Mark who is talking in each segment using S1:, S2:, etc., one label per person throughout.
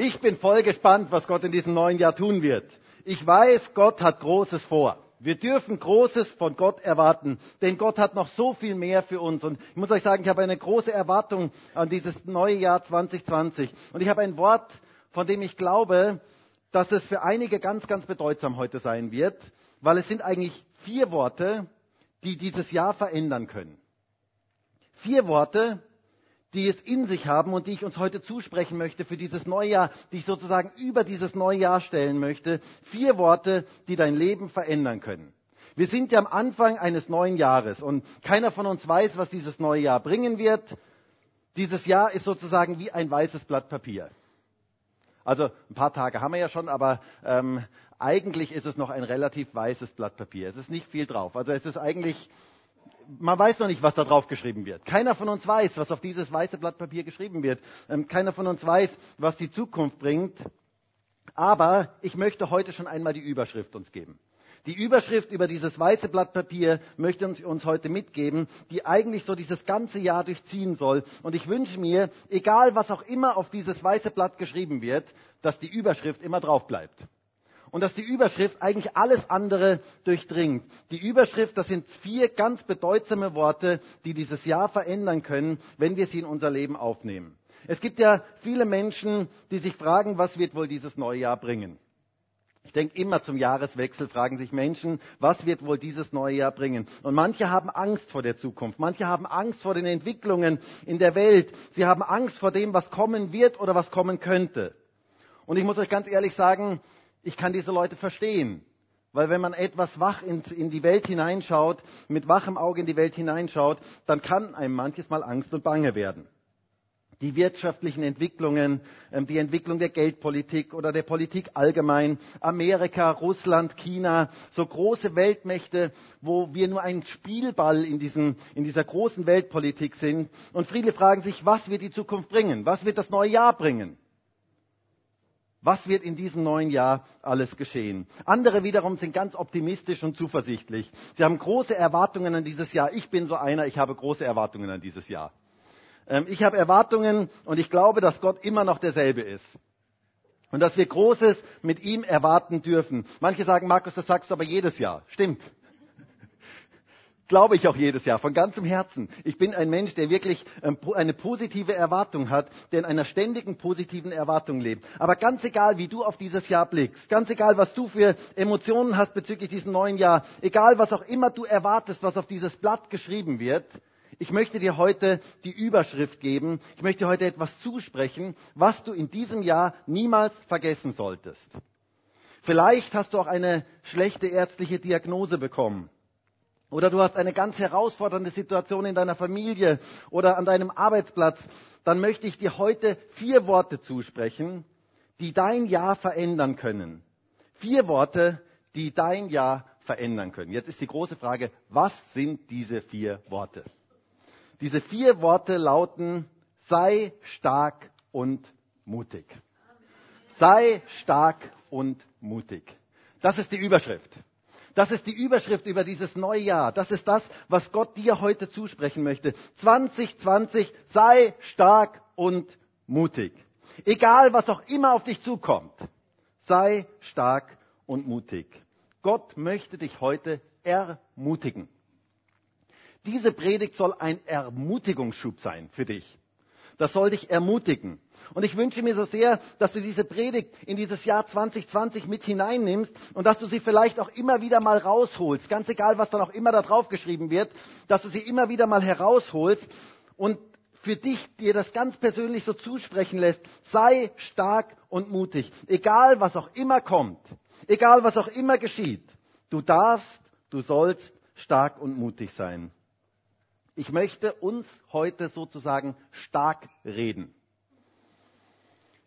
S1: Ich bin voll gespannt, was Gott in diesem neuen Jahr tun wird. Ich weiß, Gott hat Großes vor. Wir dürfen Großes von Gott erwarten, denn Gott hat noch so viel mehr für uns. Und ich muss euch sagen, ich habe eine große Erwartung an dieses neue Jahr 2020. Und ich habe ein Wort, von dem ich glaube, dass es für einige ganz, ganz bedeutsam heute sein wird, weil es sind eigentlich vier Worte, die dieses Jahr verändern können. Vier Worte, die es in sich haben und die ich uns heute zusprechen möchte für dieses neue Jahr, die ich sozusagen über dieses neue Jahr stellen möchte. Vier Worte, die dein Leben verändern können. Wir sind ja am Anfang eines neuen Jahres und keiner von uns weiß, was dieses neue Jahr bringen wird. Dieses Jahr ist sozusagen wie ein weißes Blatt Papier. Also ein paar Tage haben wir ja schon, aber ähm, eigentlich ist es noch ein relativ weißes Blatt Papier. Es ist nicht viel drauf. Also es ist eigentlich man weiß noch nicht, was da drauf geschrieben wird. Keiner von uns weiß, was auf dieses weiße Blatt Papier geschrieben wird. Ähm, keiner von uns weiß, was die Zukunft bringt. Aber ich möchte heute schon einmal die Überschrift uns geben. Die Überschrift über dieses weiße Blatt Papier möchte uns, uns heute mitgeben, die eigentlich so dieses ganze Jahr durchziehen soll. Und ich wünsche mir, egal was auch immer auf dieses weiße Blatt geschrieben wird, dass die Überschrift immer drauf bleibt und dass die Überschrift eigentlich alles andere durchdringt. Die Überschrift, das sind vier ganz bedeutsame Worte, die dieses Jahr verändern können, wenn wir sie in unser Leben aufnehmen. Es gibt ja viele Menschen, die sich fragen, was wird wohl dieses neue Jahr bringen? Ich denke immer zum Jahreswechsel fragen sich Menschen, was wird wohl dieses neue Jahr bringen? Und manche haben Angst vor der Zukunft, manche haben Angst vor den Entwicklungen in der Welt, sie haben Angst vor dem, was kommen wird oder was kommen könnte. Und ich muss euch ganz ehrlich sagen, ich kann diese Leute verstehen. Weil wenn man etwas wach in die Welt hineinschaut, mit wachem Auge in die Welt hineinschaut, dann kann einem manches Mal Angst und Bange werden. Die wirtschaftlichen Entwicklungen, ähm, die Entwicklung der Geldpolitik oder der Politik allgemein, Amerika, Russland, China, so große Weltmächte, wo wir nur ein Spielball in, diesem, in dieser großen Weltpolitik sind. Und viele fragen sich, was wird die Zukunft bringen? Was wird das neue Jahr bringen? Was wird in diesem neuen Jahr alles geschehen? Andere wiederum sind ganz optimistisch und zuversichtlich. Sie haben große Erwartungen an dieses Jahr. Ich bin so einer, ich habe große Erwartungen an dieses Jahr. Ähm, ich habe Erwartungen und ich glaube, dass Gott immer noch derselbe ist. Und dass wir Großes mit ihm erwarten dürfen. Manche sagen, Markus, das sagst du aber jedes Jahr. Stimmt glaube ich auch jedes Jahr von ganzem Herzen. Ich bin ein Mensch, der wirklich ähm, eine positive Erwartung hat, der in einer ständigen positiven Erwartung lebt. Aber ganz egal, wie du auf dieses Jahr blickst, ganz egal, was du für Emotionen hast bezüglich diesem neuen Jahr, egal, was auch immer du erwartest, was auf dieses Blatt geschrieben wird, ich möchte dir heute die Überschrift geben. Ich möchte heute etwas zusprechen, was du in diesem Jahr niemals vergessen solltest. Vielleicht hast du auch eine schlechte ärztliche Diagnose bekommen. Oder du hast eine ganz herausfordernde Situation in deiner Familie oder an deinem Arbeitsplatz, dann möchte ich dir heute vier Worte zusprechen, die dein Jahr verändern können. Vier Worte, die dein Jahr verändern können. Jetzt ist die große Frage, was sind diese vier Worte? Diese vier Worte lauten, sei stark und mutig. Sei stark und mutig. Das ist die Überschrift. Das ist die Überschrift über dieses neue Jahr. Das ist das, was Gott dir heute zusprechen möchte. 2020 sei stark und mutig. Egal, was auch immer auf dich zukommt, sei stark und mutig. Gott möchte dich heute ermutigen. Diese Predigt soll ein Ermutigungsschub sein für dich. Das soll dich ermutigen. Und ich wünsche mir so sehr, dass du diese Predigt in dieses Jahr 2020 mit hineinnimmst und dass du sie vielleicht auch immer wieder mal rausholst. Ganz egal, was dann auch immer da drauf geschrieben wird, dass du sie immer wieder mal herausholst und für dich dir das ganz persönlich so zusprechen lässt. Sei stark und mutig. Egal, was auch immer kommt. Egal, was auch immer geschieht. Du darfst, du sollst stark und mutig sein. Ich möchte uns heute sozusagen stark reden.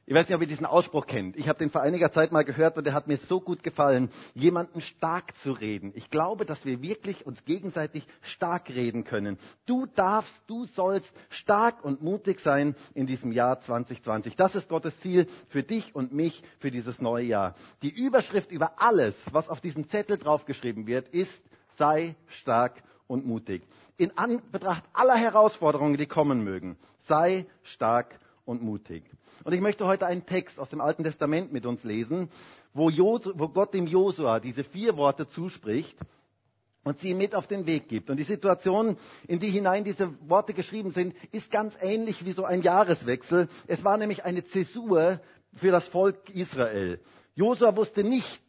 S1: Ich weiß nicht, ob ihr diesen Ausspruch kennt. Ich habe den vor einiger Zeit mal gehört und der hat mir so gut gefallen, jemanden stark zu reden. Ich glaube, dass wir wirklich uns gegenseitig stark reden können. Du darfst, du sollst stark und mutig sein in diesem Jahr 2020. Das ist Gottes Ziel für dich und mich für dieses neue Jahr. Die Überschrift über alles, was auf diesem Zettel draufgeschrieben wird, ist, sei stark und mutig. In Anbetracht aller Herausforderungen, die kommen mögen, sei stark und mutig. Und ich möchte heute einen Text aus dem Alten Testament mit uns lesen, wo, Jos wo Gott dem Josua diese vier Worte zuspricht und sie ihm mit auf den Weg gibt. Und die Situation, in die hinein diese Worte geschrieben sind, ist ganz ähnlich wie so ein Jahreswechsel. Es war nämlich eine Zäsur für das Volk Israel. Josua wusste nicht,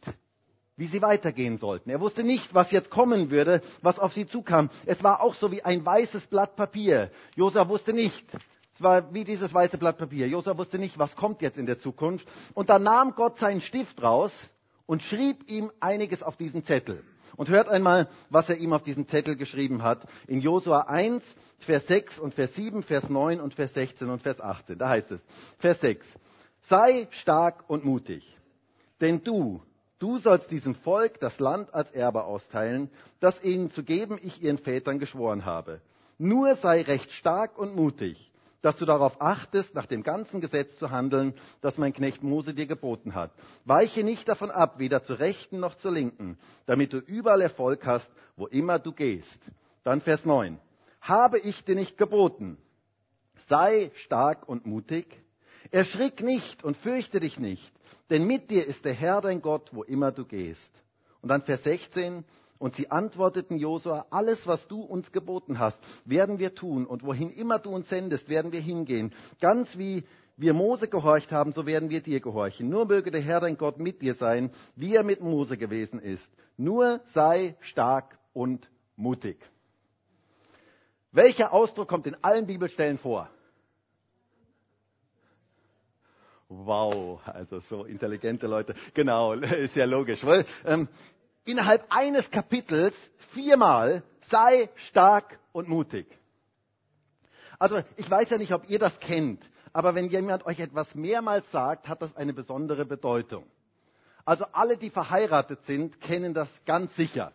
S1: wie sie weitergehen sollten. Er wusste nicht, was jetzt kommen würde, was auf sie zukam. Es war auch so wie ein weißes Blatt Papier. Josua wusste nicht. Es war wie dieses weiße Blatt Papier. Josua wusste nicht, was kommt jetzt in der Zukunft. Und da nahm Gott seinen Stift raus und schrieb ihm einiges auf diesen Zettel. Und hört einmal, was er ihm auf diesen Zettel geschrieben hat. In Josua 1, Vers 6 und Vers 7, Vers 9 und Vers 16 und Vers 18. Da heißt es, Vers 6. Sei stark und mutig. Denn du, du sollst diesem Volk das Land als Erbe austeilen, das ihnen zu geben ich ihren Vätern geschworen habe. Nur sei recht stark und mutig dass du darauf achtest, nach dem ganzen Gesetz zu handeln, das mein Knecht Mose dir geboten hat. Weiche nicht davon ab, weder zur Rechten noch zur Linken, damit du überall Erfolg hast, wo immer du gehst. Dann Vers 9. Habe ich dir nicht geboten? Sei stark und mutig. Erschrick nicht und fürchte dich nicht, denn mit dir ist der Herr dein Gott, wo immer du gehst. Und dann Vers 16. Und sie antworteten Josua, alles, was du uns geboten hast, werden wir tun. Und wohin immer du uns sendest, werden wir hingehen. Ganz wie wir Mose gehorcht haben, so werden wir dir gehorchen. Nur möge der Herr dein Gott mit dir sein, wie er mit Mose gewesen ist. Nur sei stark und mutig. Welcher Ausdruck kommt in allen Bibelstellen vor? Wow, also so intelligente Leute. Genau, ist ja logisch. Weil, ähm, innerhalb eines Kapitels viermal, sei stark und mutig. Also ich weiß ja nicht, ob ihr das kennt, aber wenn jemand euch etwas mehrmals sagt, hat das eine besondere Bedeutung. Also alle, die verheiratet sind, kennen das ganz sicher.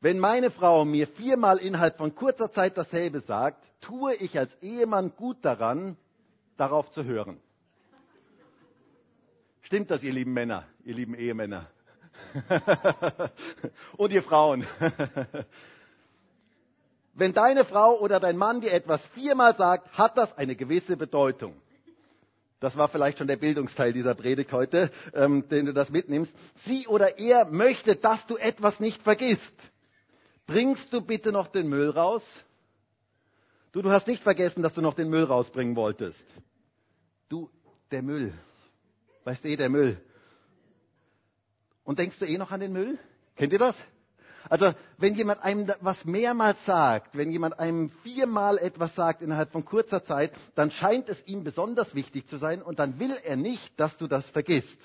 S1: Wenn meine Frau mir viermal innerhalb von kurzer Zeit dasselbe sagt, tue ich als Ehemann gut daran, darauf zu hören. Stimmt das, ihr lieben Männer, ihr lieben Ehemänner? Und ihr Frauen. Wenn deine Frau oder dein Mann dir etwas viermal sagt, hat das eine gewisse Bedeutung. Das war vielleicht schon der Bildungsteil dieser Predigt heute, ähm, den du das mitnimmst. Sie oder er möchte, dass du etwas nicht vergisst. Bringst du bitte noch den Müll raus? Du, du hast nicht vergessen, dass du noch den Müll rausbringen wolltest. Du, der Müll. Weißt du eh, der Müll. Und denkst du eh noch an den Müll? Kennt ihr das? Also, wenn jemand einem was mehrmals sagt, wenn jemand einem viermal etwas sagt innerhalb von kurzer Zeit, dann scheint es ihm besonders wichtig zu sein und dann will er nicht, dass du das vergisst.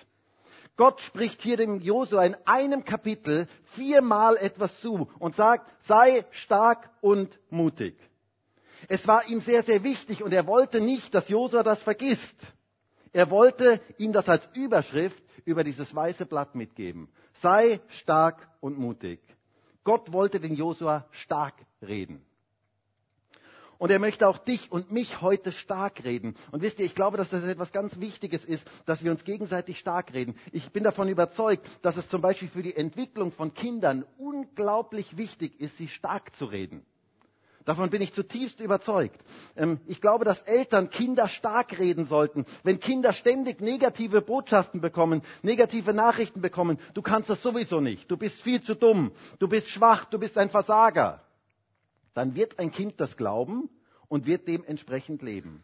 S1: Gott spricht hier dem Josua in einem Kapitel viermal etwas zu und sagt, sei stark und mutig. Es war ihm sehr, sehr wichtig und er wollte nicht, dass Josua das vergisst. Er wollte ihm das als Überschrift über dieses weiße Blatt mitgeben. Sei stark und mutig. Gott wollte den Josua stark reden. Und er möchte auch dich und mich heute stark reden. Und wisst ihr, ich glaube, dass das etwas ganz Wichtiges ist, dass wir uns gegenseitig stark reden. Ich bin davon überzeugt, dass es zum Beispiel für die Entwicklung von Kindern unglaublich wichtig ist, sie stark zu reden. Davon bin ich zutiefst überzeugt. Ähm, ich glaube, dass Eltern Kinder stark reden sollten. Wenn Kinder ständig negative Botschaften bekommen, negative Nachrichten bekommen, du kannst das sowieso nicht, du bist viel zu dumm, du bist schwach, du bist ein Versager, dann wird ein Kind das glauben und wird dementsprechend leben.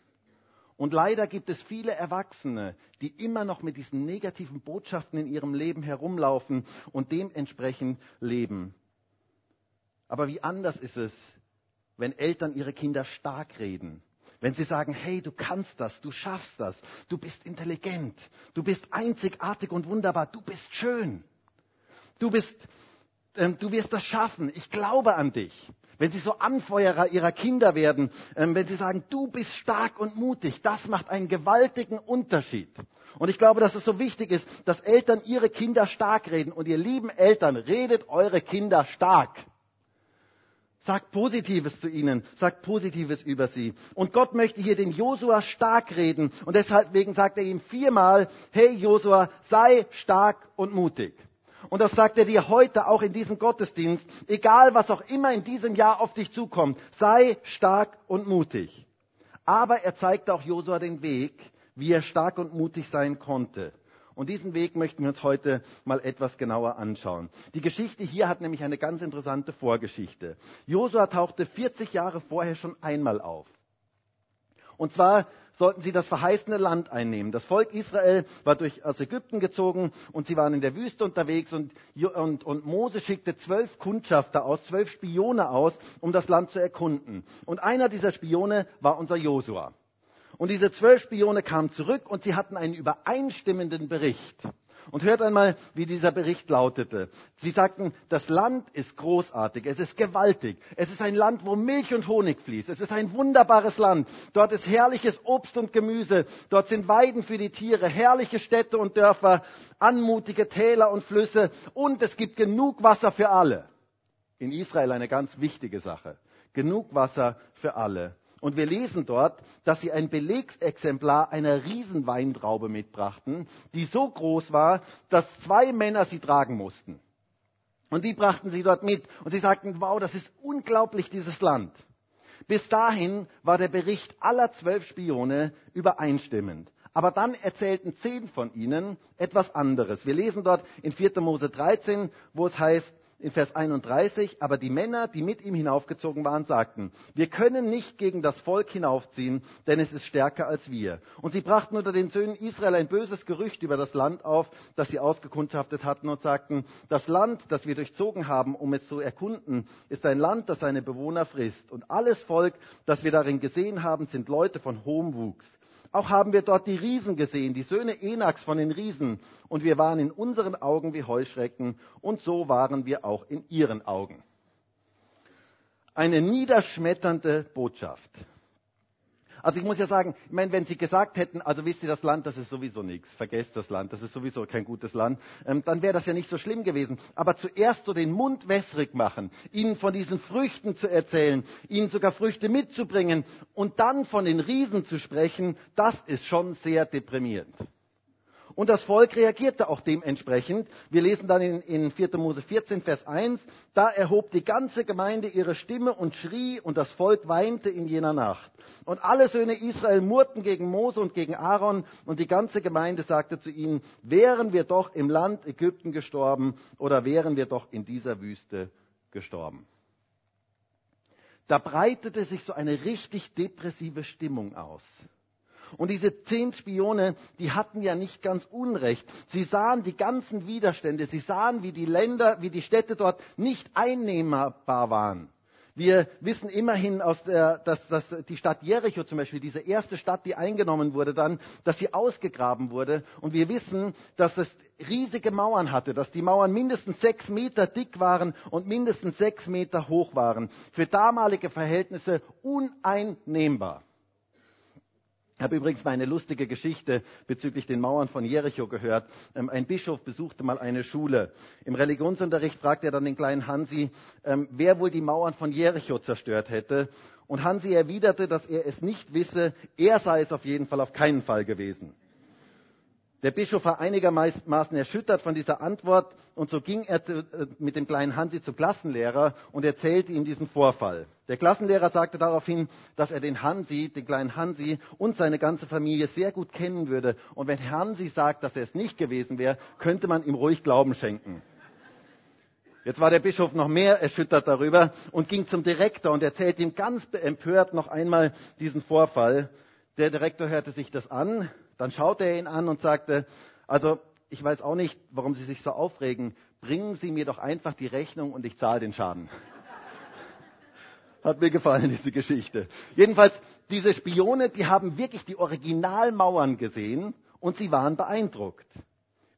S1: Und leider gibt es viele Erwachsene, die immer noch mit diesen negativen Botschaften in ihrem Leben herumlaufen und dementsprechend leben. Aber wie anders ist es, wenn Eltern ihre Kinder stark reden. Wenn sie sagen, hey, du kannst das, du schaffst das, du bist intelligent, du bist einzigartig und wunderbar, du bist schön, du bist, ähm, du wirst das schaffen, ich glaube an dich. Wenn sie so Anfeuerer ihrer Kinder werden, ähm, wenn sie sagen, du bist stark und mutig, das macht einen gewaltigen Unterschied. Und ich glaube, dass es so wichtig ist, dass Eltern ihre Kinder stark reden. Und ihr lieben Eltern, redet eure Kinder stark. Sagt Positives zu ihnen, sagt Positives über sie. Und Gott möchte hier den Josua stark reden. Und deshalb sagt er ihm viermal, hey Josua, sei stark und mutig. Und das sagt er dir heute auch in diesem Gottesdienst. Egal was auch immer in diesem Jahr auf dich zukommt, sei stark und mutig. Aber er zeigte auch Josua den Weg, wie er stark und mutig sein konnte. Und diesen Weg möchten wir uns heute mal etwas genauer anschauen. Die Geschichte hier hat nämlich eine ganz interessante Vorgeschichte. Josua tauchte 40 Jahre vorher schon einmal auf. Und zwar sollten sie das verheißene Land einnehmen. Das Volk Israel war durch, aus Ägypten gezogen und sie waren in der Wüste unterwegs und, und, und Mose schickte zwölf Kundschafter aus, zwölf Spione aus, um das Land zu erkunden. Und einer dieser Spione war unser Josua. Und diese zwölf Spione kamen zurück und sie hatten einen übereinstimmenden Bericht. Und hört einmal, wie dieser Bericht lautete. Sie sagten, das Land ist großartig, es ist gewaltig, es ist ein Land, wo Milch und Honig fließt, es ist ein wunderbares Land. Dort ist herrliches Obst und Gemüse, dort sind Weiden für die Tiere, herrliche Städte und Dörfer, anmutige Täler und Flüsse und es gibt genug Wasser für alle. In Israel eine ganz wichtige Sache. Genug Wasser für alle. Und wir lesen dort, dass sie ein Belegsexemplar einer Riesenweintraube mitbrachten, die so groß war, dass zwei Männer sie tragen mussten. Und die brachten sie dort mit. Und sie sagten, wow, das ist unglaublich, dieses Land. Bis dahin war der Bericht aller zwölf Spione übereinstimmend. Aber dann erzählten zehn von ihnen etwas anderes. Wir lesen dort in 4. Mose 13, wo es heißt, in Vers 31, aber die Männer, die mit ihm hinaufgezogen waren, sagten, wir können nicht gegen das Volk hinaufziehen, denn es ist stärker als wir. Und sie brachten unter den Söhnen Israel ein böses Gerücht über das Land auf, das sie ausgekundschaftet hatten und sagten, das Land, das wir durchzogen haben, um es zu erkunden, ist ein Land, das seine Bewohner frisst. Und alles Volk, das wir darin gesehen haben, sind Leute von hohem Wuchs. Auch haben wir dort die Riesen gesehen, die Söhne Enaks von den Riesen. Und wir waren in unseren Augen wie Heuschrecken. Und so waren wir auch in ihren Augen. Eine niederschmetternde Botschaft. Also ich muss ja sagen, ich meine, wenn Sie gesagt hätten, also wisst ihr, das Land, das ist sowieso nichts, vergesst das Land, das ist sowieso kein gutes Land, ähm, dann wäre das ja nicht so schlimm gewesen. Aber zuerst so den Mund wässrig machen, ihnen von diesen Früchten zu erzählen, ihnen sogar Früchte mitzubringen und dann von den Riesen zu sprechen, das ist schon sehr deprimierend. Und das Volk reagierte auch dementsprechend. Wir lesen dann in, in 4. Mose 14, Vers 1, da erhob die ganze Gemeinde ihre Stimme und schrie und das Volk weinte in jener Nacht. Und alle Söhne Israel murrten gegen Mose und gegen Aaron und die ganze Gemeinde sagte zu ihnen, wären wir doch im Land Ägypten gestorben oder wären wir doch in dieser Wüste gestorben. Da breitete sich so eine richtig depressive Stimmung aus. Und diese zehn Spione, die hatten ja nicht ganz Unrecht. Sie sahen die ganzen Widerstände. Sie sahen, wie die Länder, wie die Städte dort nicht einnehmbar waren. Wir wissen immerhin, der, dass, dass die Stadt Jericho zum Beispiel, diese erste Stadt, die eingenommen wurde dann, dass sie ausgegraben wurde. Und wir wissen, dass es riesige Mauern hatte, dass die Mauern mindestens sechs Meter dick waren und mindestens sechs Meter hoch waren. Für damalige Verhältnisse uneinnehmbar. Ich habe übrigens mal eine lustige Geschichte bezüglich den Mauern von Jericho gehört. Ähm, ein Bischof besuchte mal eine Schule. Im Religionsunterricht fragte er dann den kleinen Hansi, ähm, wer wohl die Mauern von Jericho zerstört hätte. Und Hansi erwiderte, dass er es nicht wisse, er sei es auf jeden Fall auf keinen Fall gewesen. Der Bischof war einigermaßen erschüttert von dieser Antwort und so ging er äh, mit dem kleinen Hansi zum Klassenlehrer und erzählte ihm diesen Vorfall. Der Klassenlehrer sagte daraufhin, dass er den Hansi, den kleinen Hansi und seine ganze Familie sehr gut kennen würde. Und wenn Hansi sagt, dass er es nicht gewesen wäre, könnte man ihm ruhig Glauben schenken. Jetzt war der Bischof noch mehr erschüttert darüber und ging zum Direktor und erzählte ihm ganz empört noch einmal diesen Vorfall. Der Direktor hörte sich das an, dann schaute er ihn an und sagte, also ich weiß auch nicht, warum Sie sich so aufregen. Bringen Sie mir doch einfach die Rechnung und ich zahle den Schaden. Hat mir gefallen, diese Geschichte. Jedenfalls, diese Spione, die haben wirklich die Originalmauern gesehen und sie waren beeindruckt.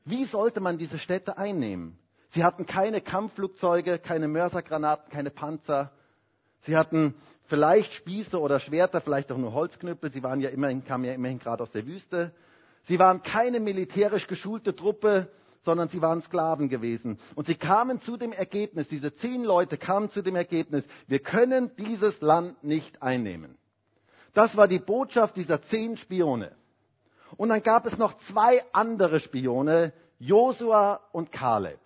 S1: Wie sollte man diese Städte einnehmen? Sie hatten keine Kampfflugzeuge, keine Mörsergranaten, keine Panzer. Sie hatten vielleicht Spieße oder Schwerter, vielleicht auch nur Holzknüppel. Sie waren ja immerhin, kamen ja immerhin gerade aus der Wüste. Sie waren keine militärisch geschulte Truppe, sondern sie waren Sklaven gewesen. Und sie kamen zu dem Ergebnis, diese zehn Leute kamen zu dem Ergebnis, wir können dieses Land nicht einnehmen. Das war die Botschaft dieser zehn Spione. Und dann gab es noch zwei andere Spione, Josua und Kaleb.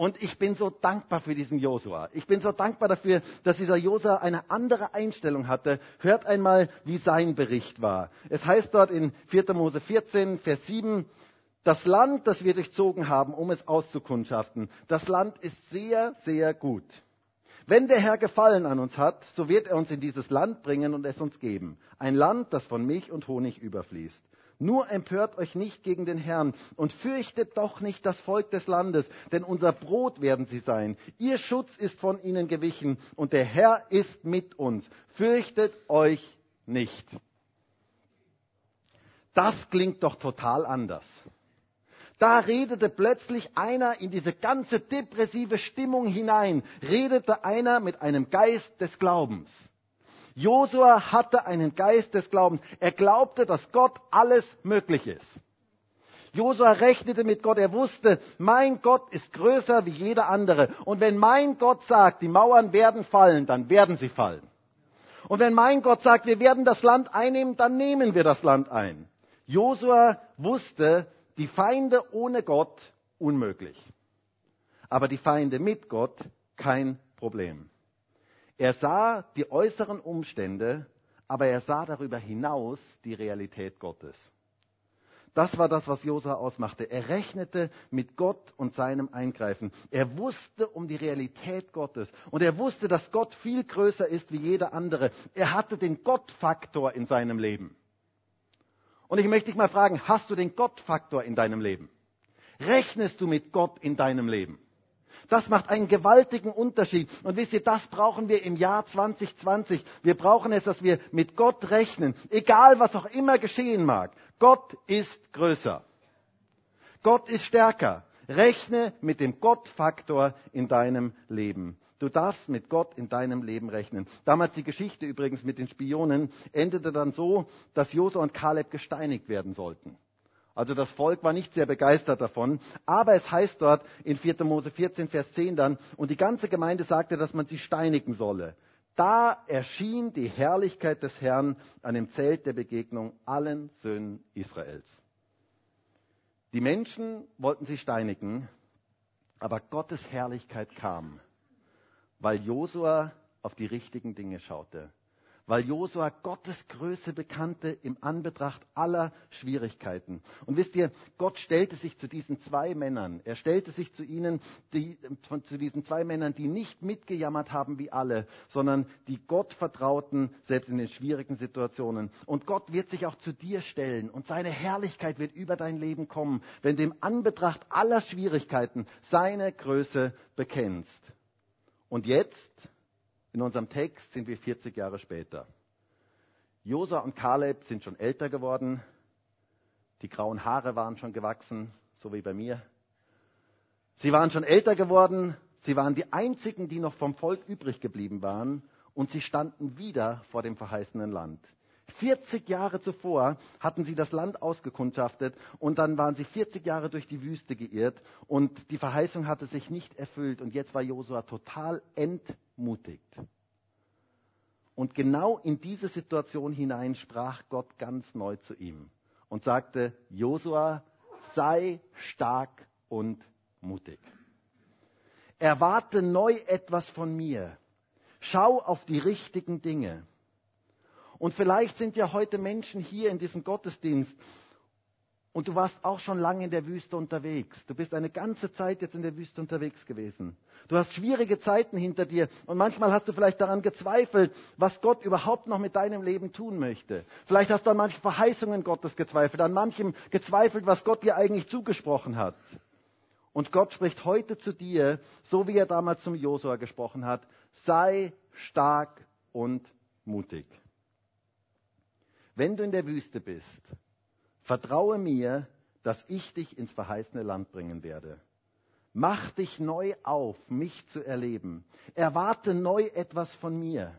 S1: Und ich bin so dankbar für diesen Josua. Ich bin so dankbar dafür, dass dieser Josua eine andere Einstellung hatte. Hört einmal, wie sein Bericht war. Es heißt dort in 4. Mose 14, Vers 7, das Land, das wir durchzogen haben, um es auszukundschaften, das Land ist sehr, sehr gut. Wenn der Herr Gefallen an uns hat, so wird er uns in dieses Land bringen und es uns geben. Ein Land, das von Milch und Honig überfließt. Nur empört euch nicht gegen den Herrn und fürchtet doch nicht das Volk des Landes, denn unser Brot werden sie sein. Ihr Schutz ist von ihnen gewichen und der Herr ist mit uns. Fürchtet euch nicht. Das klingt doch total anders. Da redete plötzlich einer in diese ganze depressive Stimmung hinein, redete einer mit einem Geist des Glaubens. Josua hatte einen Geist des Glaubens. Er glaubte, dass Gott alles möglich ist. Josua rechnete mit Gott. Er wusste, mein Gott ist größer wie jeder andere. Und wenn mein Gott sagt, die Mauern werden fallen, dann werden sie fallen. Und wenn mein Gott sagt, wir werden das Land einnehmen, dann nehmen wir das Land ein. Josua wusste, die Feinde ohne Gott unmöglich. Aber die Feinde mit Gott kein Problem. Er sah die äußeren Umstände, aber er sah darüber hinaus die Realität Gottes. Das war das, was Josua ausmachte. Er rechnete mit Gott und seinem Eingreifen. Er wusste um die Realität Gottes. Und er wusste, dass Gott viel größer ist wie jeder andere. Er hatte den Gottfaktor in seinem Leben. Und ich möchte dich mal fragen, hast du den Gottfaktor in deinem Leben? Rechnest du mit Gott in deinem Leben? Das macht einen gewaltigen Unterschied. Und wisst ihr, das brauchen wir im Jahr 2020. Wir brauchen es, dass wir mit Gott rechnen. Egal, was auch immer geschehen mag. Gott ist größer. Gott ist stärker. Rechne mit dem Gottfaktor in deinem Leben. Du darfst mit Gott in deinem Leben rechnen. Damals die Geschichte übrigens mit den Spionen endete dann so, dass Josua und Kaleb gesteinigt werden sollten. Also das Volk war nicht sehr begeistert davon. Aber es heißt dort in 4. Mose 14, Vers 10 dann, und die ganze Gemeinde sagte, dass man sie steinigen solle. Da erschien die Herrlichkeit des Herrn an dem Zelt der Begegnung allen Söhnen Israels. Die Menschen wollten sie steinigen, aber Gottes Herrlichkeit kam, weil Josua auf die richtigen Dinge schaute weil Josua Gottes Größe bekannte im Anbetracht aller Schwierigkeiten. Und wisst ihr, Gott stellte sich zu diesen zwei Männern. Er stellte sich zu ihnen, die, zu diesen zwei Männern, die nicht mitgejammert haben wie alle, sondern die Gott vertrauten, selbst in den schwierigen Situationen. Und Gott wird sich auch zu dir stellen und seine Herrlichkeit wird über dein Leben kommen, wenn du im Anbetracht aller Schwierigkeiten seine Größe bekennst. Und jetzt in unserem Text sind wir 40 Jahre später. Josa und Kaleb sind schon älter geworden. Die grauen Haare waren schon gewachsen, so wie bei mir. Sie waren schon älter geworden. Sie waren die einzigen, die noch vom Volk übrig geblieben waren. Und sie standen wieder vor dem verheißenen Land. 40 Jahre zuvor hatten sie das Land ausgekundschaftet und dann waren sie 40 Jahre durch die Wüste geirrt und die Verheißung hatte sich nicht erfüllt und jetzt war Josua total entmutigt. Und genau in diese Situation hinein sprach Gott ganz neu zu ihm und sagte, Josua, sei stark und mutig. Erwarte neu etwas von mir. Schau auf die richtigen Dinge. Und vielleicht sind ja heute Menschen hier in diesem Gottesdienst und du warst auch schon lange in der Wüste unterwegs. Du bist eine ganze Zeit jetzt in der Wüste unterwegs gewesen. Du hast schwierige Zeiten hinter dir und manchmal hast du vielleicht daran gezweifelt, was Gott überhaupt noch mit deinem Leben tun möchte. Vielleicht hast du an manchen Verheißungen Gottes gezweifelt, an manchem gezweifelt, was Gott dir eigentlich zugesprochen hat. Und Gott spricht heute zu dir, so wie er damals zum Josua gesprochen hat, sei stark und mutig. Wenn du in der Wüste bist, vertraue mir, dass ich dich ins verheißene Land bringen werde. Mach dich neu auf, mich zu erleben. Erwarte neu etwas von mir.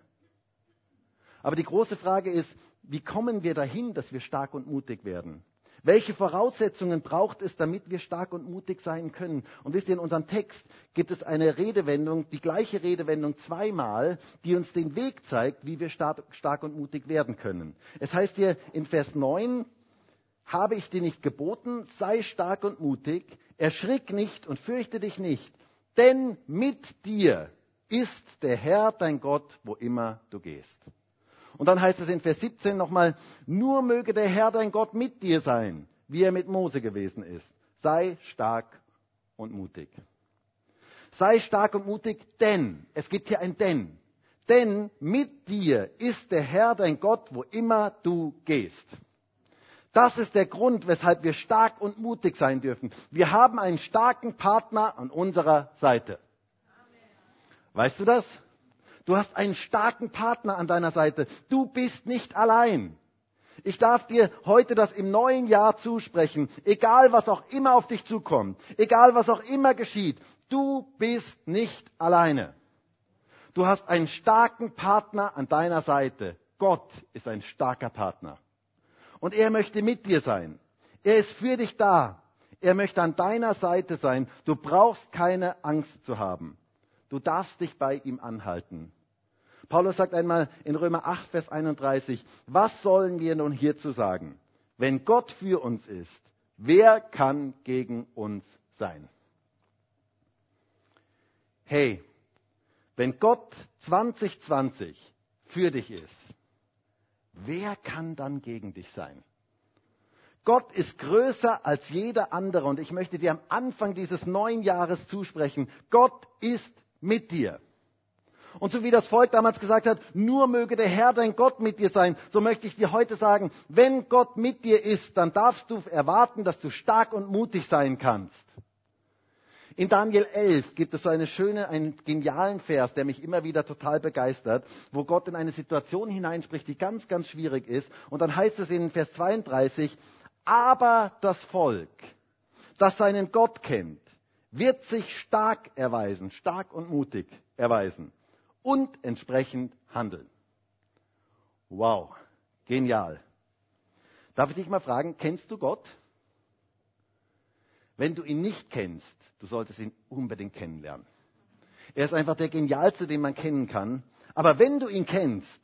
S1: Aber die große Frage ist, wie kommen wir dahin, dass wir stark und mutig werden? Welche Voraussetzungen braucht es, damit wir stark und mutig sein können? Und wisst ihr, in unserem Text gibt es eine Redewendung, die gleiche Redewendung zweimal, die uns den Weg zeigt, wie wir stark und mutig werden können. Es heißt hier in Vers 9, habe ich dir nicht geboten, sei stark und mutig, erschrick nicht und fürchte dich nicht, Denn mit dir ist der Herr dein Gott, wo immer du gehst. Und dann heißt es in Vers 17 nochmal, nur möge der Herr dein Gott mit dir sein, wie er mit Mose gewesen ist. Sei stark und mutig. Sei stark und mutig, denn, es gibt hier ein denn, denn mit dir ist der Herr dein Gott, wo immer du gehst. Das ist der Grund, weshalb wir stark und mutig sein dürfen. Wir haben einen starken Partner an unserer Seite. Weißt du das? Du hast einen starken Partner an deiner Seite. Du bist nicht allein. Ich darf dir heute das im neuen Jahr zusprechen, egal was auch immer auf dich zukommt, egal was auch immer geschieht, du bist nicht alleine. Du hast einen starken Partner an deiner Seite. Gott ist ein starker Partner. Und er möchte mit dir sein. Er ist für dich da. Er möchte an deiner Seite sein. Du brauchst keine Angst zu haben. Du darfst dich bei ihm anhalten. Paulus sagt einmal in Römer 8, Vers 31, was sollen wir nun hierzu sagen? Wenn Gott für uns ist, wer kann gegen uns sein? Hey, wenn Gott 2020 für dich ist, wer kann dann gegen dich sein? Gott ist größer als jeder andere und ich möchte dir am Anfang dieses neuen Jahres zusprechen, Gott ist mit dir. Und so wie das Volk damals gesagt hat, nur möge der Herr dein Gott mit dir sein, so möchte ich dir heute sagen, wenn Gott mit dir ist, dann darfst du erwarten, dass du stark und mutig sein kannst. In Daniel 11 gibt es so eine schöne, einen genialen Vers, der mich immer wieder total begeistert, wo Gott in eine Situation hineinspricht, die ganz, ganz schwierig ist. Und dann heißt es in Vers 32, aber das Volk, das seinen Gott kennt, wird sich stark erweisen, stark und mutig erweisen und entsprechend handeln. Wow, genial. Darf ich dich mal fragen, kennst du Gott? Wenn du ihn nicht kennst, du solltest ihn unbedingt kennenlernen. Er ist einfach der genialste, den man kennen kann. Aber wenn du ihn kennst,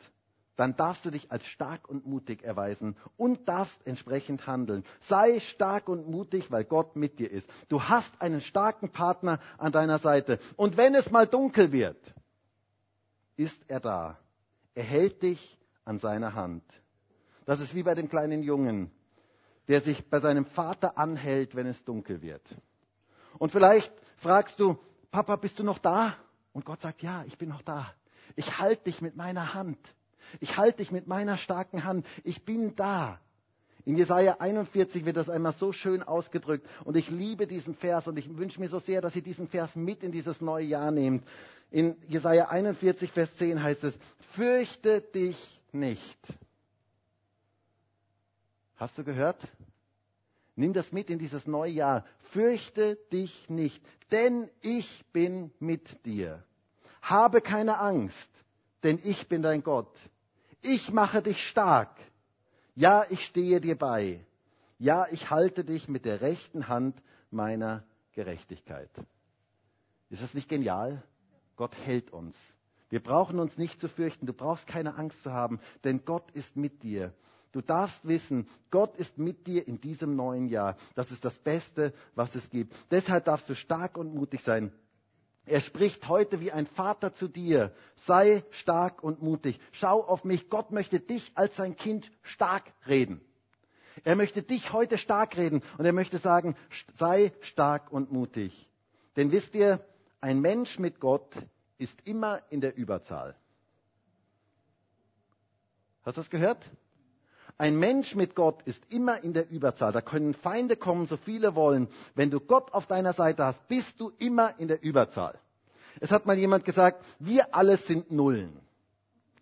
S1: dann darfst du dich als stark und mutig erweisen und darfst entsprechend handeln. Sei stark und mutig, weil Gott mit dir ist. Du hast einen starken Partner an deiner Seite. Und wenn es mal dunkel wird, ist er da. Er hält dich an seiner Hand. Das ist wie bei dem kleinen Jungen, der sich bei seinem Vater anhält, wenn es dunkel wird. Und vielleicht fragst du, Papa, bist du noch da? Und Gott sagt, ja, ich bin noch da. Ich halte dich mit meiner Hand. Ich halte dich mit meiner starken Hand. Ich bin da. In Jesaja 41 wird das einmal so schön ausgedrückt. Und ich liebe diesen Vers und ich wünsche mir so sehr, dass ihr diesen Vers mit in dieses neue Jahr nehmt. In Jesaja 41, Vers 10 heißt es, fürchte dich nicht. Hast du gehört? Nimm das mit in dieses neue Jahr. Fürchte dich nicht, denn ich bin mit dir. Habe keine Angst, denn ich bin dein Gott. Ich mache dich stark. Ja, ich stehe dir bei. Ja, ich halte dich mit der rechten Hand meiner Gerechtigkeit. Ist das nicht genial? Gott hält uns. Wir brauchen uns nicht zu fürchten. Du brauchst keine Angst zu haben, denn Gott ist mit dir. Du darfst wissen, Gott ist mit dir in diesem neuen Jahr. Das ist das Beste, was es gibt. Deshalb darfst du stark und mutig sein. Er spricht heute wie ein Vater zu dir. Sei stark und mutig. Schau auf mich. Gott möchte dich als sein Kind stark reden. Er möchte dich heute stark reden und er möchte sagen, sei stark und mutig. Denn wisst ihr, ein Mensch mit Gott ist immer in der Überzahl. Hast du das gehört? Ein Mensch mit Gott ist immer in der Überzahl. Da können Feinde kommen, so viele wollen. Wenn du Gott auf deiner Seite hast, bist du immer in der Überzahl. Es hat mal jemand gesagt, wir alle sind Nullen.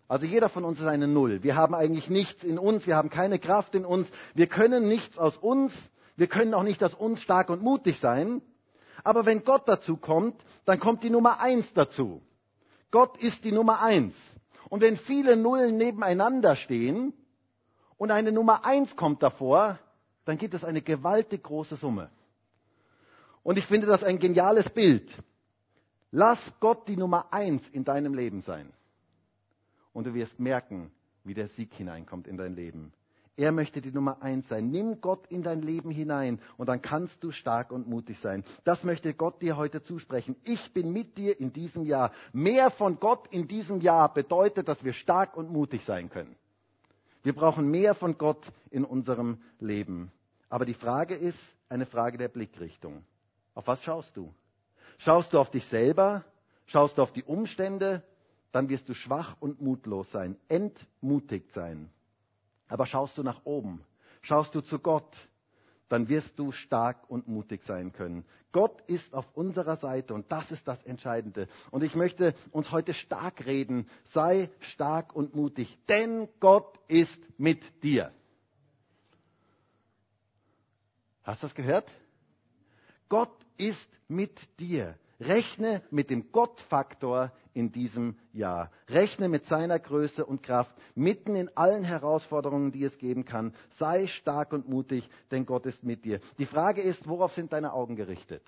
S1: Also jeder von uns ist eine Null. Wir haben eigentlich nichts in uns, wir haben keine Kraft in uns, wir können nichts aus uns, wir können auch nicht aus uns stark und mutig sein. Aber wenn Gott dazu kommt, dann kommt die Nummer eins dazu. Gott ist die Nummer eins. Und wenn viele Nullen nebeneinander stehen, und eine Nummer eins kommt davor, dann gibt es eine gewaltig große Summe. Und ich finde das ein geniales Bild. Lass Gott die Nummer eins in deinem Leben sein. Und du wirst merken, wie der Sieg hineinkommt in dein Leben. Er möchte die Nummer eins sein. Nimm Gott in dein Leben hinein und dann kannst du stark und mutig sein. Das möchte Gott dir heute zusprechen. Ich bin mit dir in diesem Jahr. Mehr von Gott in diesem Jahr bedeutet, dass wir stark und mutig sein können. Wir brauchen mehr von Gott in unserem Leben. Aber die Frage ist eine Frage der Blickrichtung. Auf was schaust du? Schaust du auf dich selber? Schaust du auf die Umstände? Dann wirst du schwach und mutlos sein, entmutigt sein. Aber schaust du nach oben, schaust du zu Gott, dann wirst du stark und mutig sein können. Gott ist auf unserer Seite und das ist das Entscheidende. Und ich möchte uns heute stark reden. Sei stark und mutig, denn Gott ist mit dir. Hast du das gehört? Gott ist mit dir. Rechne mit dem Gottfaktor in diesem Jahr. Rechne mit seiner Größe und Kraft mitten in allen Herausforderungen, die es geben kann. Sei stark und mutig, denn Gott ist mit dir. Die Frage ist, worauf sind deine Augen gerichtet?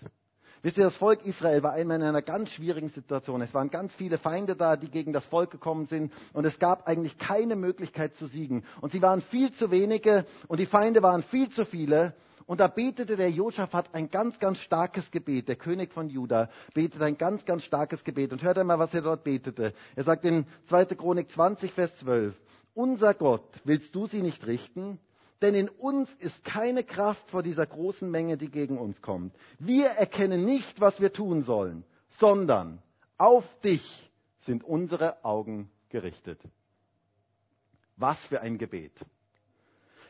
S1: Wisst ihr, das Volk Israel war einmal in einer ganz schwierigen Situation. Es waren ganz viele Feinde da, die gegen das Volk gekommen sind und es gab eigentlich keine Möglichkeit zu siegen. Und sie waren viel zu wenige und die Feinde waren viel zu viele und da betete der Josaphat ein ganz, ganz starkes Gebet. Der König von Juda betete ein ganz, ganz starkes Gebet. Und hört einmal, was er dort betete. Er sagt in 2. Chronik 20, Vers 12, Unser Gott, willst du sie nicht richten? Denn in uns ist keine Kraft vor dieser großen Menge, die gegen uns kommt. Wir erkennen nicht, was wir tun sollen, sondern auf dich sind unsere Augen gerichtet. Was für ein Gebet.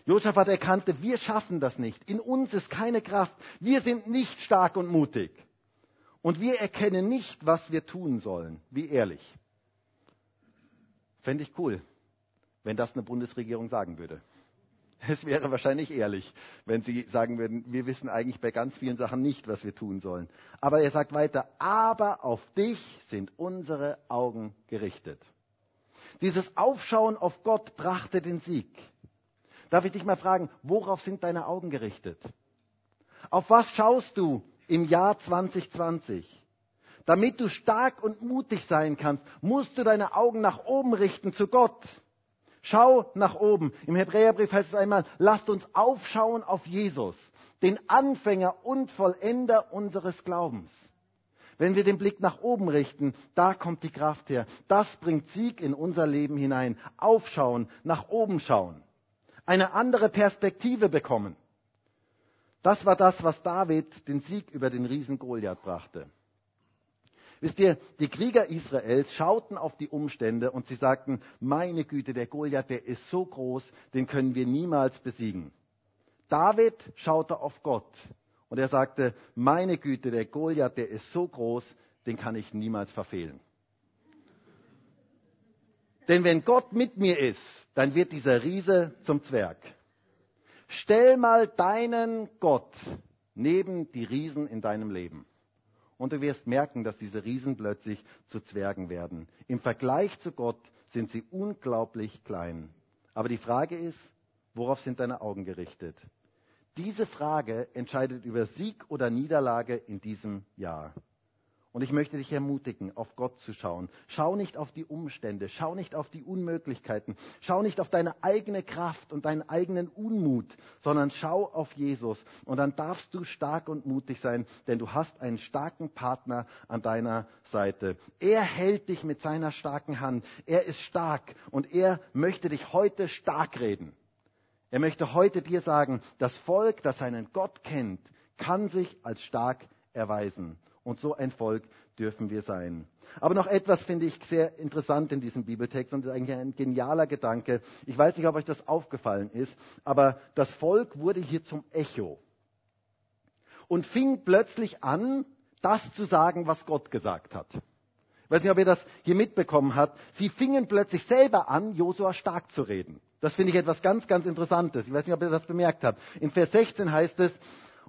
S1: Josaphat erkannte, wir schaffen das nicht. In uns ist keine Kraft. Wir sind nicht stark und mutig. Und wir erkennen nicht, was wir tun sollen. Wie ehrlich. Fände ich cool, wenn das eine Bundesregierung sagen würde. Es wäre wahrscheinlich ehrlich, wenn sie sagen würden, wir wissen eigentlich bei ganz vielen Sachen nicht, was wir tun sollen. Aber er sagt weiter, aber auf dich sind unsere Augen gerichtet. Dieses Aufschauen auf Gott brachte den Sieg. Darf ich dich mal fragen, worauf sind deine Augen gerichtet? Auf was schaust du im Jahr 2020? Damit du stark und mutig sein kannst, musst du deine Augen nach oben richten zu Gott. Schau nach oben. Im Hebräerbrief heißt es einmal, lasst uns aufschauen auf Jesus, den Anfänger und Vollender unseres Glaubens. Wenn wir den Blick nach oben richten, da kommt die Kraft her. Das bringt Sieg in unser Leben hinein. Aufschauen, nach oben schauen eine andere Perspektive bekommen. Das war das, was David den Sieg über den Riesen Goliath brachte. Wisst ihr, die Krieger Israels schauten auf die Umstände und sie sagten, meine Güte, der Goliath, der ist so groß, den können wir niemals besiegen. David schaute auf Gott und er sagte, meine Güte, der Goliath, der ist so groß, den kann ich niemals verfehlen. Denn wenn Gott mit mir ist, dann wird dieser Riese zum Zwerg. Stell mal deinen Gott neben die Riesen in deinem Leben. Und du wirst merken, dass diese Riesen plötzlich zu Zwergen werden. Im Vergleich zu Gott sind sie unglaublich klein. Aber die Frage ist, worauf sind deine Augen gerichtet? Diese Frage entscheidet über Sieg oder Niederlage in diesem Jahr. Und ich möchte dich ermutigen, auf Gott zu schauen. Schau nicht auf die Umstände, schau nicht auf die Unmöglichkeiten, schau nicht auf deine eigene Kraft und deinen eigenen Unmut, sondern schau auf Jesus. Und dann darfst du stark und mutig sein, denn du hast einen starken Partner an deiner Seite. Er hält dich mit seiner starken Hand. Er ist stark und er möchte dich heute stark reden. Er möchte heute dir sagen, das Volk, das seinen Gott kennt, kann sich als stark erweisen. Und so ein Volk dürfen wir sein. Aber noch etwas finde ich sehr interessant in diesem Bibeltext und ist eigentlich ein genialer Gedanke. Ich weiß nicht, ob euch das aufgefallen ist, aber das Volk wurde hier zum Echo und fing plötzlich an, das zu sagen, was Gott gesagt hat. Ich weiß nicht, ob ihr das hier mitbekommen habt. Sie fingen plötzlich selber an, Josua stark zu reden. Das finde ich etwas ganz, ganz Interessantes. Ich weiß nicht, ob ihr das bemerkt habt. In Vers 16 heißt es,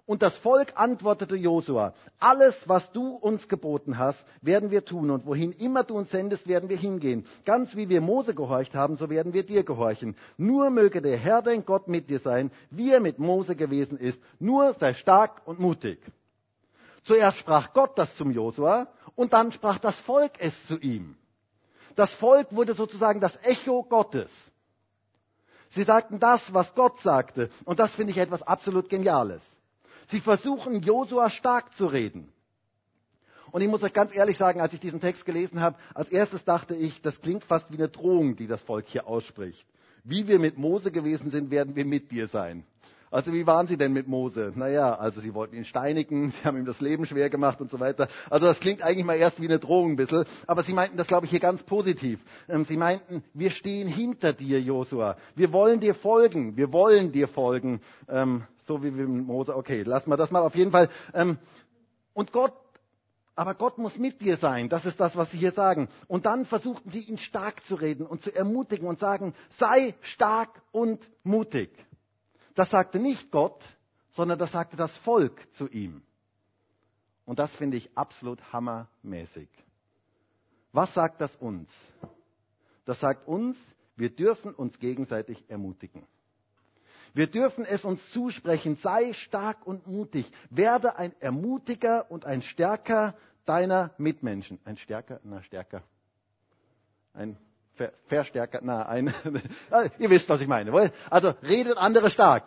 S1: und das Volk antwortete Josua, alles, was du uns geboten hast, werden wir tun. Und wohin immer du uns sendest, werden wir hingehen. Ganz wie wir Mose gehorcht haben, so werden wir dir gehorchen. Nur möge der Herr, dein Gott, mit dir sein, wie er mit Mose gewesen ist. Nur sei stark und mutig. Zuerst sprach Gott das zum Josua und dann sprach das Volk es zu ihm. Das Volk wurde sozusagen das Echo Gottes. Sie sagten das, was Gott sagte. Und das finde ich etwas absolut Geniales. Sie versuchen, Josua stark zu reden. Und ich muss euch ganz ehrlich sagen, als ich diesen Text gelesen habe, als erstes dachte ich, das klingt fast wie eine Drohung, die das Volk hier ausspricht. Wie wir mit Mose gewesen sind, werden wir mit dir sein. Also wie waren sie denn mit Mose? Naja, also sie wollten ihn steinigen, sie haben ihm das Leben schwer gemacht und so weiter. Also das klingt eigentlich mal erst wie eine Drohung ein bisschen, aber sie meinten das, glaube ich, hier ganz positiv. Ähm, sie meinten, wir stehen hinter dir, Josua. Wir wollen dir folgen, wir wollen dir folgen. Ähm, so wie wir mit Mose, okay, lassen wir das mal auf jeden Fall. Ähm, und Gott aber Gott muss mit dir sein. Das ist das, was sie hier sagen. Und dann versuchten sie ihn stark zu reden und zu ermutigen und sagen, sei stark und mutig. Das sagte nicht Gott, sondern das sagte das Volk zu ihm. Und das finde ich absolut hammermäßig. Was sagt das uns? Das sagt uns, wir dürfen uns gegenseitig ermutigen. Wir dürfen es uns zusprechen, sei stark und mutig, werde ein Ermutiger und ein Stärker deiner Mitmenschen. Ein Stärker, na Stärker. Ein Ver Verstärker, na ein, ah, ihr wisst, was ich meine. Also redet andere stark.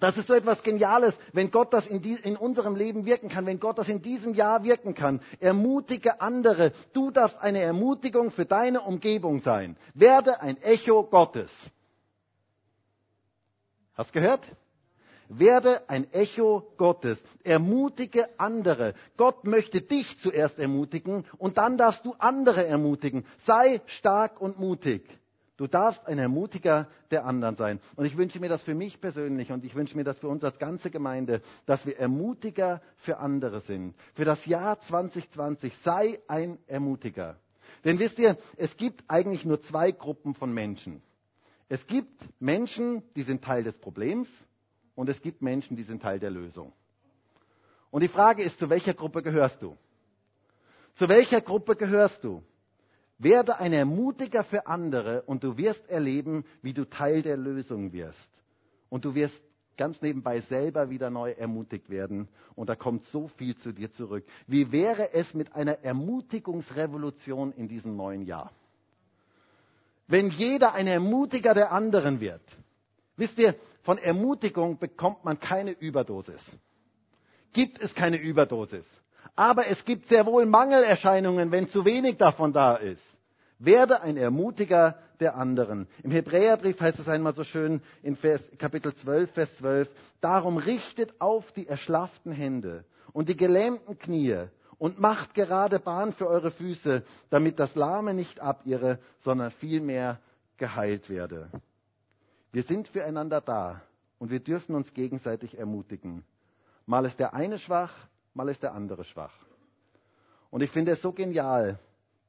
S1: Das ist so etwas Geniales, wenn Gott das in, die, in, unserem Leben wirken kann, wenn Gott das in diesem Jahr wirken kann. Ermutige andere. Du darfst eine Ermutigung für deine Umgebung sein. Werde ein Echo Gottes. Hast gehört? Werde ein Echo Gottes. Ermutige andere. Gott möchte dich zuerst ermutigen und dann darfst du andere ermutigen. Sei stark und mutig. Du darfst ein Ermutiger der anderen sein. Und ich wünsche mir das für mich persönlich und ich wünsche mir das für uns als ganze Gemeinde, dass wir Ermutiger für andere sind. Für das Jahr 2020 sei ein Ermutiger. Denn wisst ihr, es gibt eigentlich nur zwei Gruppen von Menschen. Es gibt Menschen, die sind Teil des Problems und es gibt Menschen, die sind Teil der Lösung. Und die Frage ist, zu welcher Gruppe gehörst du? Zu welcher Gruppe gehörst du? Werde ein Ermutiger für andere und du wirst erleben, wie du Teil der Lösung wirst. Und du wirst ganz nebenbei selber wieder neu ermutigt werden. Und da kommt so viel zu dir zurück. Wie wäre es mit einer Ermutigungsrevolution in diesem neuen Jahr? Wenn jeder ein Ermutiger der anderen wird. Wisst ihr, von Ermutigung bekommt man keine Überdosis. Gibt es keine Überdosis. Aber es gibt sehr wohl Mangelerscheinungen, wenn zu wenig davon da ist. Werde ein Ermutiger der anderen. Im Hebräerbrief heißt es einmal so schön in Vers, Kapitel 12, Vers 12, darum richtet auf die erschlafften Hände und die gelähmten Knie und macht gerade Bahn für eure Füße, damit das Lahme nicht abirre, sondern vielmehr geheilt werde. Wir sind füreinander da und wir dürfen uns gegenseitig ermutigen. Mal ist der eine schwach, mal ist der andere schwach. Und ich finde es so genial,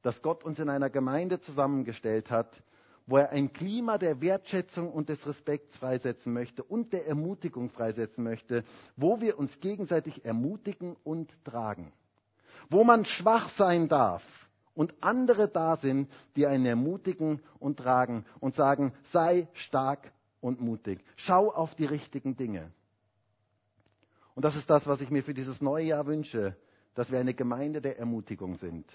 S1: dass Gott uns in einer Gemeinde zusammengestellt hat, wo er ein Klima der Wertschätzung und des Respekts freisetzen möchte und der Ermutigung freisetzen möchte, wo wir uns gegenseitig ermutigen und tragen wo man schwach sein darf und andere da sind, die einen ermutigen und tragen und sagen, sei stark und mutig. Schau auf die richtigen Dinge. Und das ist das, was ich mir für dieses neue Jahr wünsche, dass wir eine Gemeinde der Ermutigung sind,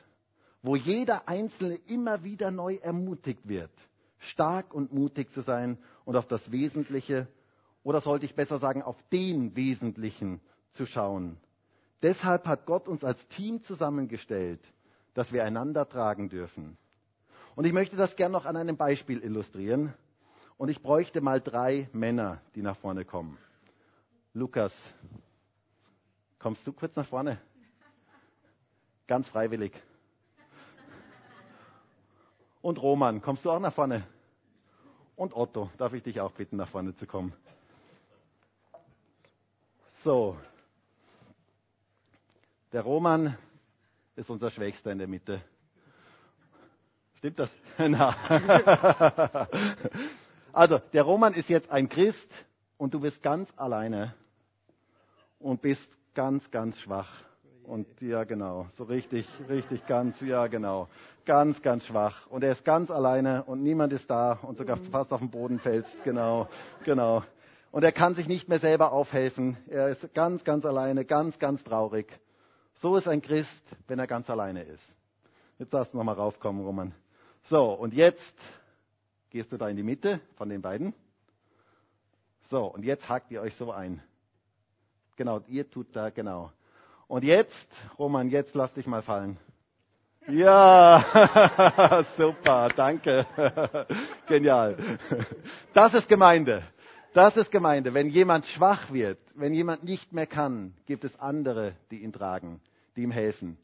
S1: wo jeder Einzelne immer wieder neu ermutigt wird, stark und mutig zu sein und auf das Wesentliche, oder sollte ich besser sagen, auf den Wesentlichen zu schauen Deshalb hat Gott uns als Team zusammengestellt, dass wir einander tragen dürfen. Und ich möchte das gern noch an einem Beispiel illustrieren. Und ich bräuchte mal drei Männer, die nach vorne kommen. Lukas, kommst du kurz nach vorne? Ganz freiwillig. Und Roman, kommst du auch nach vorne? Und Otto, darf ich dich auch bitten, nach vorne zu kommen? So, der Roman ist unser Schwächster in der Mitte. Stimmt das? also, der Roman ist jetzt ein Christ und du bist ganz alleine und bist ganz, ganz schwach. Und ja, genau, so richtig, richtig ganz, ja, genau, ganz, ganz schwach. Und er ist ganz alleine und niemand ist da und sogar fast auf dem Boden fällst, genau, genau. Und er kann sich nicht mehr selber aufhelfen. Er ist ganz, ganz alleine, ganz, ganz traurig. So ist ein Christ, wenn er ganz alleine ist. Jetzt darfst du nochmal raufkommen, Roman. So, und jetzt gehst du da in die Mitte von den beiden. So, und jetzt hakt ihr euch so ein. Genau, ihr tut da, genau. Und jetzt, Roman, jetzt lass dich mal fallen. Ja, super, danke. Genial. Das ist Gemeinde. Das ist Gemeinde. Wenn jemand schwach wird, wenn jemand nicht mehr kann, gibt es andere, die ihn tragen, die ihm helfen.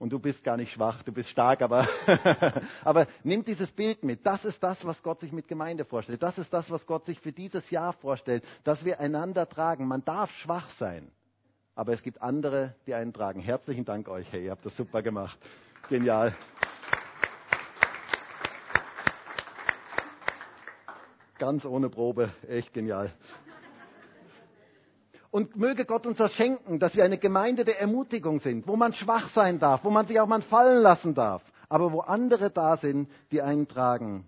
S1: Und du bist gar nicht schwach, du bist stark, aber, aber nimm dieses Bild mit. Das ist das, was Gott sich mit Gemeinde vorstellt. Das ist das, was Gott sich für dieses Jahr vorstellt, dass wir einander tragen. Man darf schwach sein, aber es gibt andere, die einen tragen. Herzlichen Dank euch. Hey, ihr habt das super gemacht. Genial. Ganz ohne Probe, echt genial. Und möge Gott uns das schenken, dass wir eine Gemeinde der Ermutigung sind, wo man schwach sein darf, wo man sich auch mal fallen lassen darf, aber wo andere da sind, die einen tragen.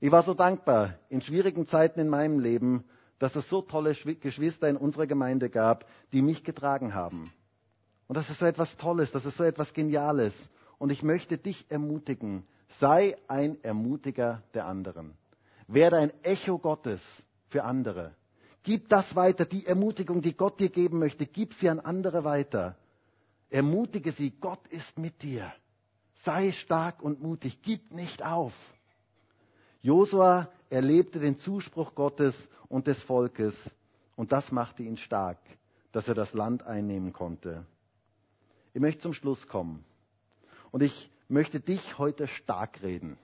S1: Ich war so dankbar in schwierigen Zeiten in meinem Leben, dass es so tolle Geschwister in unserer Gemeinde gab, die mich getragen haben. Und das ist so etwas Tolles, das ist so etwas Geniales. Und ich möchte dich ermutigen, sei ein Ermutiger der anderen. Werde ein Echo Gottes für andere. Gib das weiter, die Ermutigung, die Gott dir geben möchte, gib sie an andere weiter. Ermutige sie, Gott ist mit dir. Sei stark und mutig, gib nicht auf. Josua erlebte den Zuspruch Gottes und des Volkes und das machte ihn stark, dass er das Land einnehmen konnte. Ich möchte zum Schluss kommen. Und ich möchte dich heute stark reden.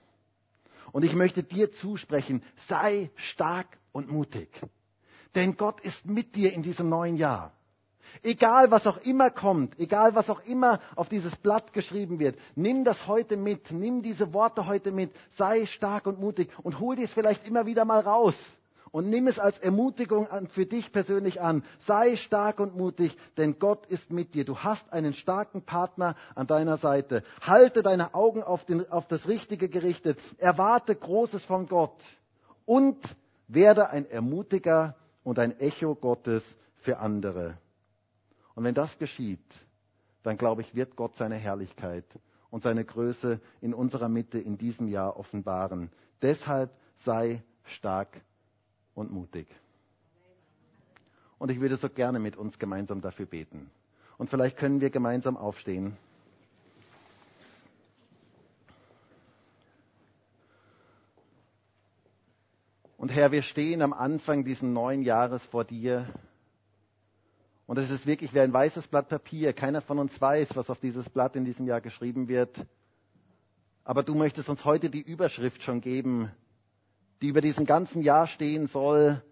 S1: Und ich möchte dir zusprechen, sei stark und mutig. Denn Gott ist mit dir in diesem neuen Jahr. Egal was auch immer kommt, egal was auch immer auf dieses Blatt geschrieben wird, nimm das heute mit, nimm diese Worte heute mit, sei stark und mutig und hol dir es vielleicht immer wieder mal raus und nimm es als Ermutigung für dich persönlich an. Sei stark und mutig, denn Gott ist mit dir. Du hast einen starken Partner an deiner Seite. Halte deine Augen auf, den, auf das Richtige gerichtet. Erwarte Großes von Gott. Und werde ein Ermutiger und ein Echo Gottes für andere. Und wenn das geschieht, dann glaube ich, wird Gott seine Herrlichkeit und seine Größe in unserer Mitte in diesem Jahr offenbaren. Deshalb sei stark und mutig. Und ich würde so gerne mit uns gemeinsam dafür beten. Und vielleicht können wir gemeinsam aufstehen. Und Herr, wir stehen am Anfang dieses neuen Jahres vor dir. Und es ist wirklich wie ein weißes Blatt Papier. Keiner von uns weiß, was auf dieses Blatt in diesem Jahr geschrieben wird. Aber du möchtest uns heute die Überschrift schon geben, die über diesem ganzen Jahr stehen soll,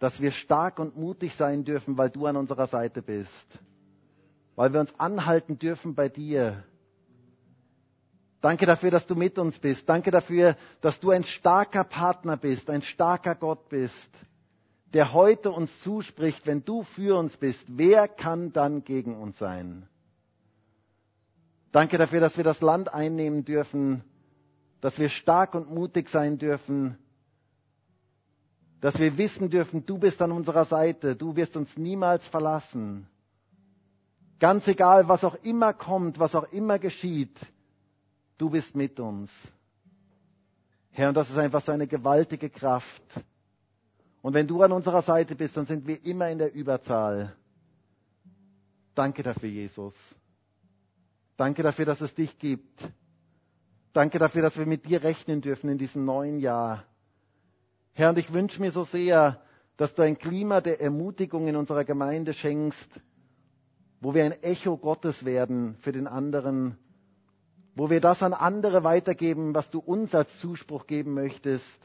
S1: dass wir stark und mutig sein dürfen, weil du an unserer Seite bist. Weil wir uns anhalten dürfen bei dir. Danke dafür, dass du mit uns bist. Danke dafür, dass du ein starker Partner bist, ein starker Gott bist, der heute uns zuspricht, wenn du für uns bist, wer kann dann gegen uns sein? Danke dafür, dass wir das Land einnehmen dürfen, dass wir stark und mutig sein dürfen, dass wir wissen dürfen, du bist an unserer Seite, du wirst uns niemals verlassen. Ganz egal, was auch immer kommt, was auch immer geschieht, du bist mit uns. Herr, und das ist einfach so eine gewaltige Kraft. Und wenn du an unserer Seite bist, dann sind wir immer in der Überzahl. Danke dafür, Jesus. Danke dafür, dass es dich gibt. Danke dafür, dass wir mit dir rechnen dürfen in diesem neuen Jahr. Herr, und ich wünsche mir so sehr, dass du ein Klima der Ermutigung in unserer Gemeinde schenkst, wo wir ein Echo Gottes werden für den anderen, wo wir das an andere weitergeben, was du uns als Zuspruch geben möchtest,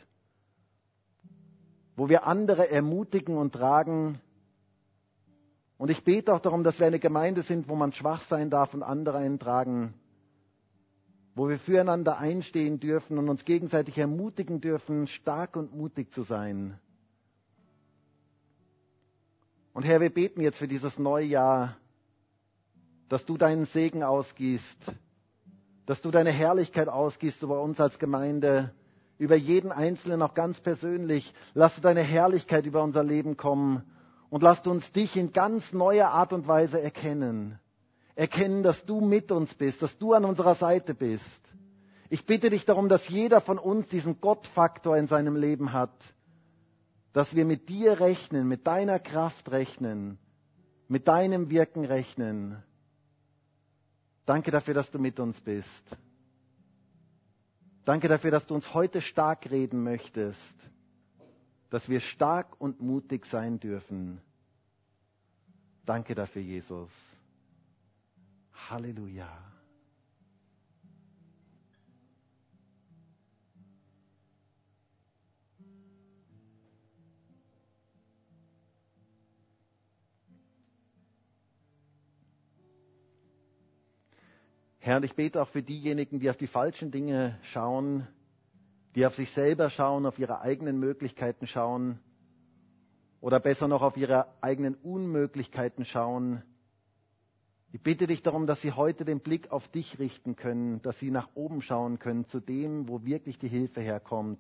S1: wo wir andere ermutigen und tragen. Und ich bete auch darum, dass wir eine Gemeinde sind, wo man schwach sein darf und andere einen tragen wo wir füreinander einstehen dürfen und uns gegenseitig ermutigen dürfen, stark und mutig zu sein. Und Herr, wir beten jetzt für dieses neue Jahr, dass du deinen Segen ausgießt, dass du deine Herrlichkeit ausgießt über uns als Gemeinde, über jeden Einzelnen auch ganz persönlich. Lass du deine Herrlichkeit über unser Leben kommen und lass du uns dich in ganz neuer Art und Weise erkennen erkennen, dass du mit uns bist, dass du an unserer Seite bist. Ich bitte dich darum, dass jeder von uns diesen Gottfaktor in seinem Leben hat, dass wir mit dir rechnen, mit deiner Kraft rechnen, mit deinem Wirken rechnen. Danke dafür, dass du mit uns bist. Danke dafür, dass du uns heute stark reden möchtest, dass wir stark und mutig sein dürfen. Danke dafür, Jesus. Halleluja. Herr, und ich bete auch für diejenigen, die auf die falschen Dinge schauen, die auf sich selber schauen, auf ihre eigenen Möglichkeiten schauen oder besser noch auf ihre eigenen Unmöglichkeiten schauen. Ich bitte dich darum, dass sie heute den Blick auf dich richten können, dass sie nach oben schauen können, zu dem, wo wirklich die Hilfe herkommt.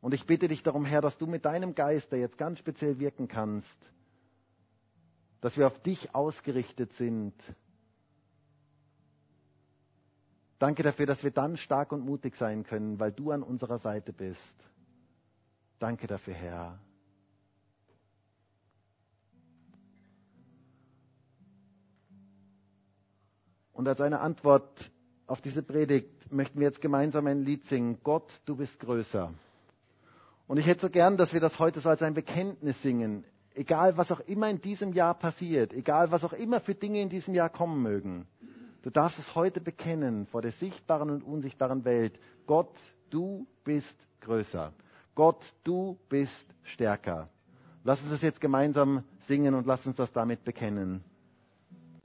S1: Und ich bitte dich darum, Herr, dass du mit deinem Geist, der jetzt ganz speziell wirken kannst, dass wir auf dich ausgerichtet sind, Danke dafür, dass wir dann stark und mutig sein können, weil du an unserer Seite bist. Danke dafür, Herr. Und als eine Antwort auf diese Predigt möchten wir jetzt gemeinsam ein Lied singen. Gott, du bist größer. Und ich hätte so gern, dass wir das heute so als ein Bekenntnis singen. Egal, was auch immer in diesem Jahr passiert, egal, was auch immer für Dinge in diesem Jahr kommen mögen. Du darfst es heute bekennen vor der sichtbaren und unsichtbaren Welt. Gott, du bist größer. Gott, du bist stärker. Lass uns das jetzt gemeinsam singen und lass uns das damit bekennen.